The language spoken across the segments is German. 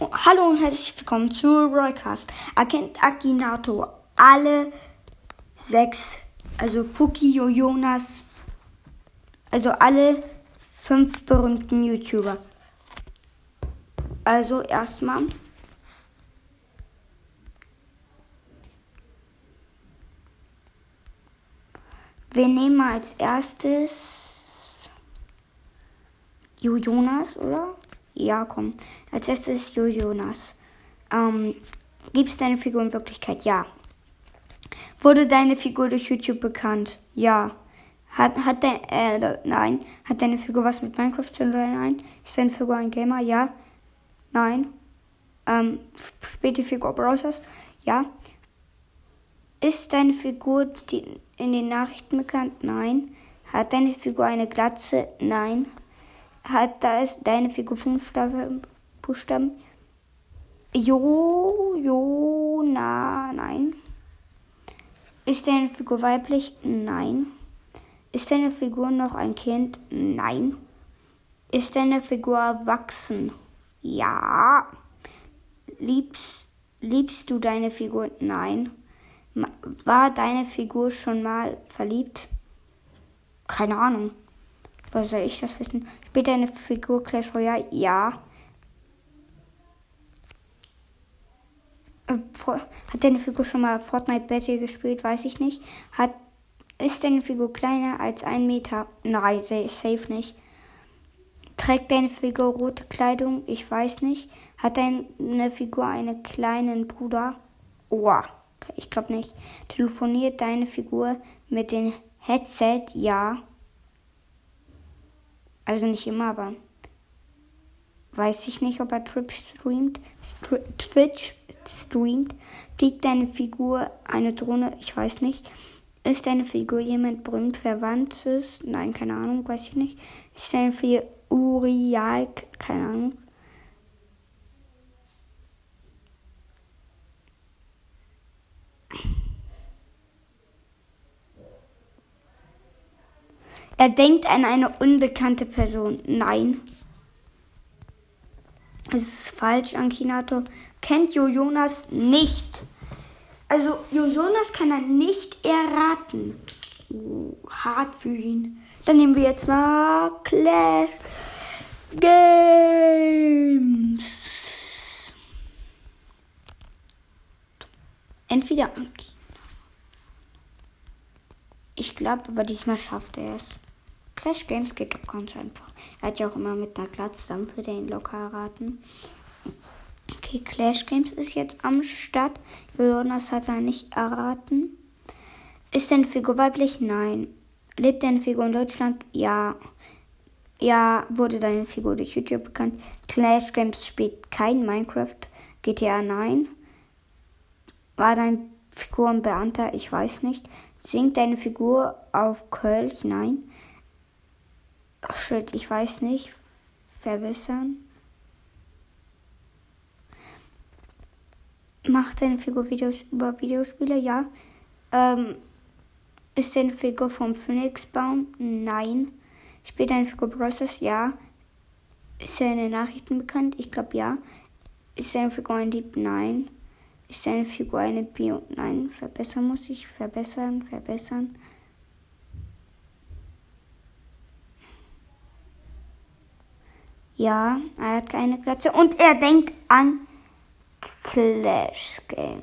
Hallo, und herzlich willkommen zu Roycast. Erkennt Akinator alle sechs, also Puki, Jonas, also alle fünf berühmten YouTuber. Also erstmal. Wir nehmen als erstes Jonas, oder? Ja, komm. Als erstes Jo Jonas. Ähm, Gibt es deine Figur in Wirklichkeit? Ja. Wurde deine Figur durch YouTube bekannt? Ja. Hat, hat dein, äh, nein. Hat deine Figur was mit Minecraft zu tun? Nein. Ist deine Figur ein Gamer? Ja. Nein. Ähm, spielt die Figur Browsers? Ja. Ist deine Figur die, in den Nachrichten bekannt? Nein. Hat deine Figur eine Glatze? Nein. Hat da ist deine Figur fünf Buchstaben? Jo, Jo, na, nein. Ist deine Figur weiblich? Nein. Ist deine Figur noch ein Kind? Nein. Ist deine Figur erwachsen? Ja. Liebst, liebst du deine Figur? Nein. War deine Figur schon mal verliebt? Keine Ahnung. Was soll ich das wissen? Spielt deine Figur Clash Royale? Ja. Äh, hat deine Figur schon mal Fortnite Battle gespielt? Weiß ich nicht. Hat, ist deine Figur kleiner als ein Meter? Nein, safe nicht. Trägt deine Figur rote Kleidung? Ich weiß nicht. Hat deine Figur einen kleinen Bruder? Oh, ich glaube nicht. Telefoniert deine Figur mit dem Headset? Ja. Also nicht immer, aber weiß ich nicht, ob er Twitch streamt. Twitch streamt. Fliegt deine Figur eine Drohne? Ich weiß nicht. Ist deine Figur jemand berühmt Verwandtes? Nein, keine Ahnung, weiß ich nicht. Ist deine Figur Urial? Keine Ahnung. Er denkt an eine unbekannte Person. Nein. Es ist falsch, Ankinato. Kennt Jo Jonas nicht. Also, Jo Jonas kann er nicht erraten. Oh, hart für ihn. Dann nehmen wir jetzt mal Clash Games. Entweder Ankinato. Ich glaube aber diesmal schafft er es. Clash Games geht doch ganz einfach. Er hat ja auch immer mit einer Glatze, dann würde er ihn locker erraten. Okay, Clash Games ist jetzt am Start. Jonas hat er nicht erraten. Ist deine Figur weiblich? Nein. Lebt deine Figur in Deutschland? Ja. Ja, wurde deine Figur durch YouTube bekannt? Clash Games spielt kein Minecraft. GTA? Nein. War deine Figur ein Beamter? Ich weiß nicht. Singt deine Figur auf Kölch? Nein. Ach shit, ich weiß nicht. Verbessern. Macht deine Figur Videos über Videospiele? Ja. Ähm, ist deine Figur vom Phoenixbaum? Nein. Spielt deine Figur Process? Ja. Ist in den Nachrichten bekannt? Ich glaube ja. Ist deine Figur ein Dieb? Nein. Ist deine Figur eine Bio? Nein. Verbessern muss ich. Verbessern, verbessern. Ja, er hat keine Glatze. Und er denkt an Clash Games.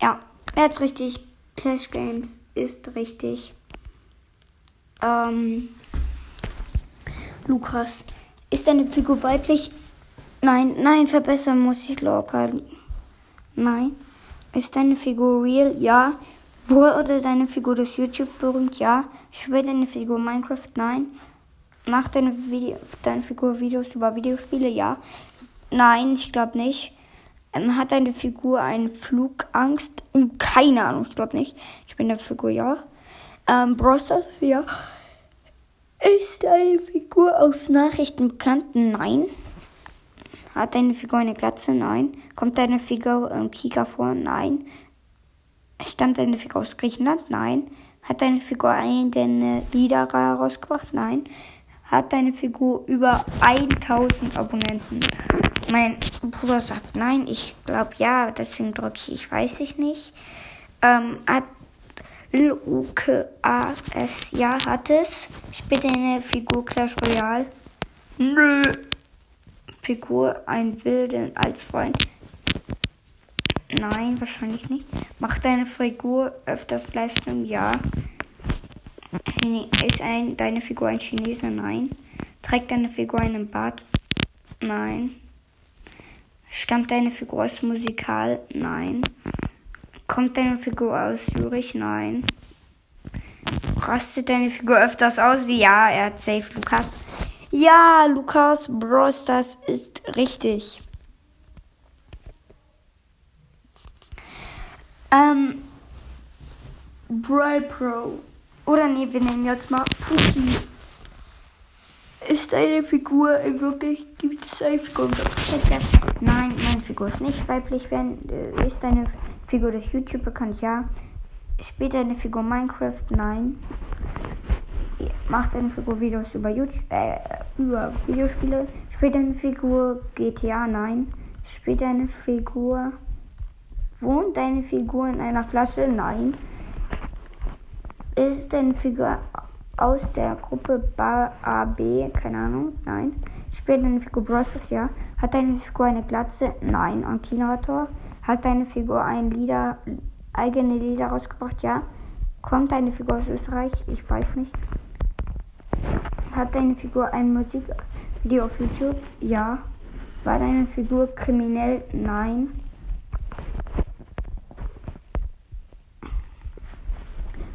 Ja, er hat richtig. Clash Games ist richtig. Ähm, Lukas, ist deine Figur weiblich? Nein, nein, verbessern muss ich locker. Nein. Ist deine Figur real? Ja. Wurde deine Figur durch YouTube berühmt? Ja. Spielt deine Figur Minecraft? Nein. Macht deine, Video, deine Figur Videos über Videospiele? Ja. Nein, ich glaube nicht. Ähm, hat deine Figur eine Flugangst? Hm, keine Ahnung, ich glaube nicht. Ich bin der Figur, ja. Ähm, Brothers, ja. Ist deine Figur aus Nachrichten bekannt? Nein. Hat deine Figur eine Glatze? Nein. Kommt deine Figur im Kika vor? Nein. Stammt deine Figur aus Griechenland? Nein. Hat deine Figur eigene Lieder herausgebracht? Nein. Hat deine Figur über 1000 Abonnenten? Mein Bruder sagt nein, ich glaube ja, deswegen drücke ich, ich weiß ich nicht. Ähm, hat LUKAS, ja, hat es. Spielt eine Figur Clash Royale? Nö. Figur ein Wilden als Freund? Nein, wahrscheinlich nicht. Macht deine Figur öfters Livestream? Ja. Ist ein, deine Figur ein Chinese? Nein. Trägt deine Figur einen Bart? Nein. Stammt deine Figur aus Musikal? Nein. Kommt deine Figur aus Zürich? Nein. Rastet deine Figur öfters aus? Ja, er hat safe Lukas. Ja, Lukas Bros, das ist richtig. Ähm, Brawl Pro. Oder nee, wir nehmen jetzt mal Puki. Ist deine Figur wirklich, gibt es eine Figur? Nein, meine Figur ist nicht weiblich. Wenn, äh, ist deine Figur durch YouTube bekannt? Ja. Spielt deine Figur Minecraft? Nein. Macht deine Figur Videos über YouTube, äh, über Videospiele? Spielt deine Figur GTA? Nein. Spielt deine Figur, wohnt deine Figur in einer Flasche? Nein. Ist deine Figur aus der Gruppe AB? Keine Ahnung. Nein. Spielt deine Figur Bros. Ja. Hat deine Figur eine Glatze? Nein. Akinator? Hat deine Figur ein Lieder, eigene Lieder rausgebracht? Ja. Kommt deine Figur aus Österreich? Ich weiß nicht. Hat deine Figur ein Musikvideo auf YouTube? Ja. War deine Figur kriminell? Nein.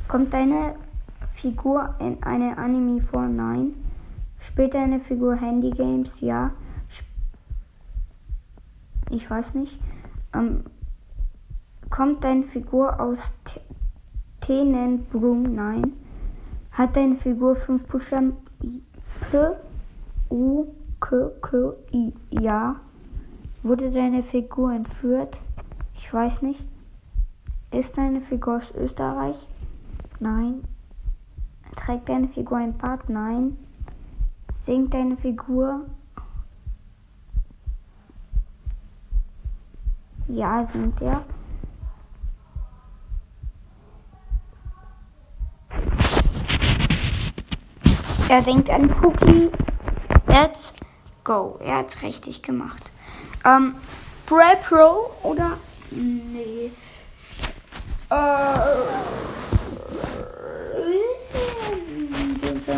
Kommt deine Figur in eine Anime vor? Nein. Spielt deine Figur Handy Games? Ja. Ich weiß nicht. Ähm, kommt deine Figur aus Tenenbrunn? Nein. Hat deine Figur fünf Buchstaben? P, U, K, K, I. Ja. Wurde deine Figur entführt? Ich weiß nicht. Ist deine Figur aus Österreich? Nein. Trägt deine Figur ein Bart? Nein. Singt deine Figur? Ja, singt er. Er denkt an Cookie. Let's go. Er hat's richtig gemacht. Ähm, Braille Pro oder? Nee. Äh.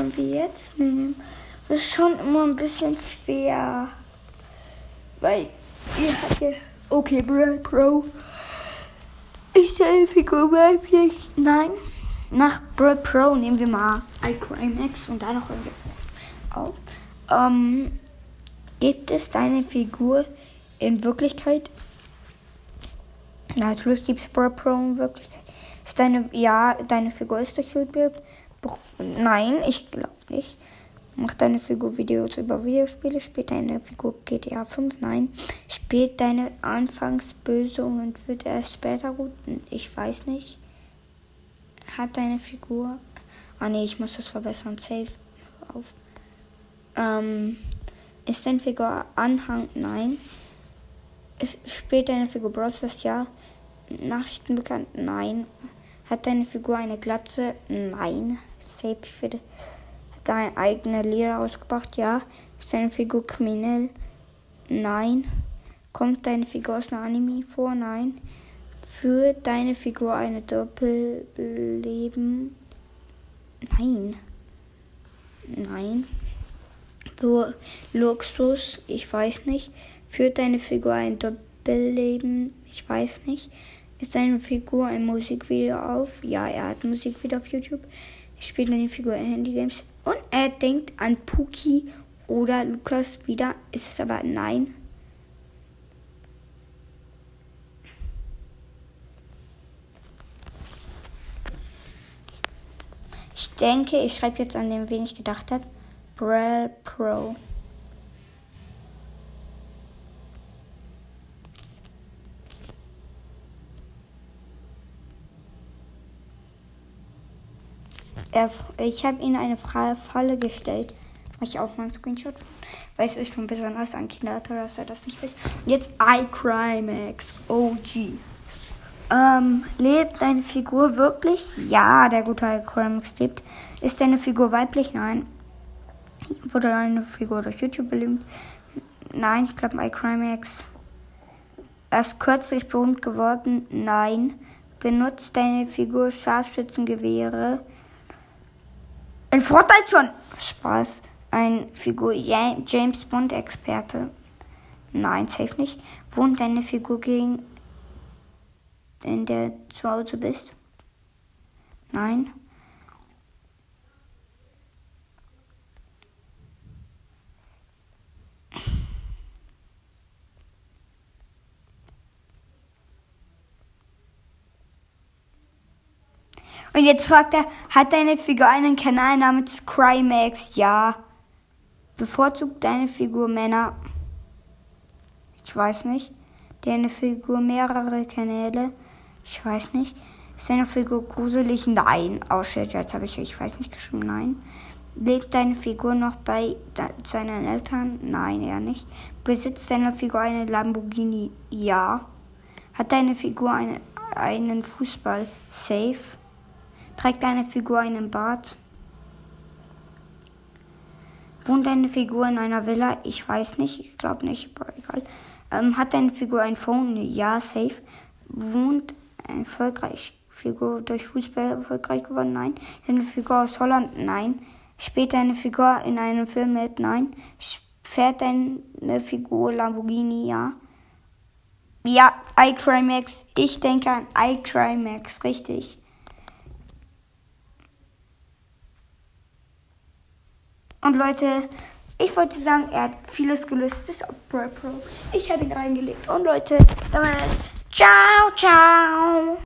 Sollen wir jetzt nehmen. Das ist schon immer ein bisschen schwer. Weil ihr habt ja. Okay, Braille Pro. Ist eine Figur weiblich? Nein. Nach Braille Pro nehmen wir mal iCrimex und da noch irgendwie auf. Ähm, gibt es deine Figur in Wirklichkeit? Natürlich gibt es Braille Pro in Wirklichkeit. Ist deine, ja, deine Figur ist durch YouTube? Nein, ich glaube nicht. Macht deine Figur Videos über Videospiele? Spielt deine Figur GTA 5? Nein. Spielt deine anfangs und wird erst später gut? Ich weiß nicht. Hat deine Figur. Ah ne, ich muss das verbessern. Safe. Auf. Ähm, ist deine Figur Anhang? Nein. Ist, spielt deine Figur Bros. Ja. Nachrichten bekannt? Nein. Hat deine Figur eine Glatze? Nein. Safe für deine eigene Lehre ausgebracht? Ja. Ist deine Figur kriminell? Nein. Kommt deine Figur aus einer Anime vor? Nein. Führt deine Figur eine Doppelleben? Nein. Nein. Luxus? Ich weiß nicht. Führt deine Figur ein Doppelleben? Ich weiß nicht. Ist seine Figur ein Musikvideo auf? Ja, er hat Musikvideo auf YouTube. Er spielt eine Figur in Handygames. Und er denkt an Puki oder Lukas wieder. Ist es aber nein. Ich denke, ich schreibe jetzt an dem, wen ich gedacht habe. Braille Pro. Er, ich habe ihm eine Falle gestellt. Mach ich auch mal einen Screenshot. Weil es ist schon besonders an Kinderalter, dass er das nicht weiß. Jetzt iCrimex OG. Ähm, lebt deine Figur wirklich? Ja, der gute iCrimex lebt. Ist deine Figur weiblich? Nein. Wurde deine Figur durch YouTube berühmt? Nein, ich glaube iCrimex. Erst kürzlich berühmt geworden? Nein. Benutzt deine Figur Scharfschützengewehre? In Fortnite schon. Spaß. Ein Figur James Bond Experte. Nein, safe nicht. Wohnt deine Figur gegen in der zu Hause bist? Nein. Und jetzt fragt er, hat deine Figur einen Kanal namens Crymax? Ja. Bevorzugt deine Figur Männer? Ich weiß nicht. Deine Figur mehrere Kanäle? Ich weiß nicht. Ist deine Figur gruselig? Nein. Oh shit, jetzt habe ich, ich weiß nicht geschrieben. Nein. Lebt deine Figur noch bei seinen Eltern? Nein, eher nicht. Besitzt deine Figur eine Lamborghini? Ja. Hat deine Figur eine, einen Fußball? Safe. Trägt deine Figur einen Bart? Wohnt deine Figur in einer Villa? Ich weiß nicht, ich glaube nicht, aber egal. Ähm, hat deine Figur ein Phone? Ja, safe. Wohnt erfolgreich Figur durch Fußball erfolgreich geworden? Nein. Ist eine Figur aus Holland? Nein. Spielt deine Figur in einem Film mit? Nein. Fährt deine Figur Lamborghini? Ja. Ja, iCrimex. Ich denke an iCrimex, richtig. Und Leute, ich wollte sagen, er hat vieles gelöst, bis auf Pro Pro. Ich habe ihn reingelegt. Und Leute, damit ciao, ciao.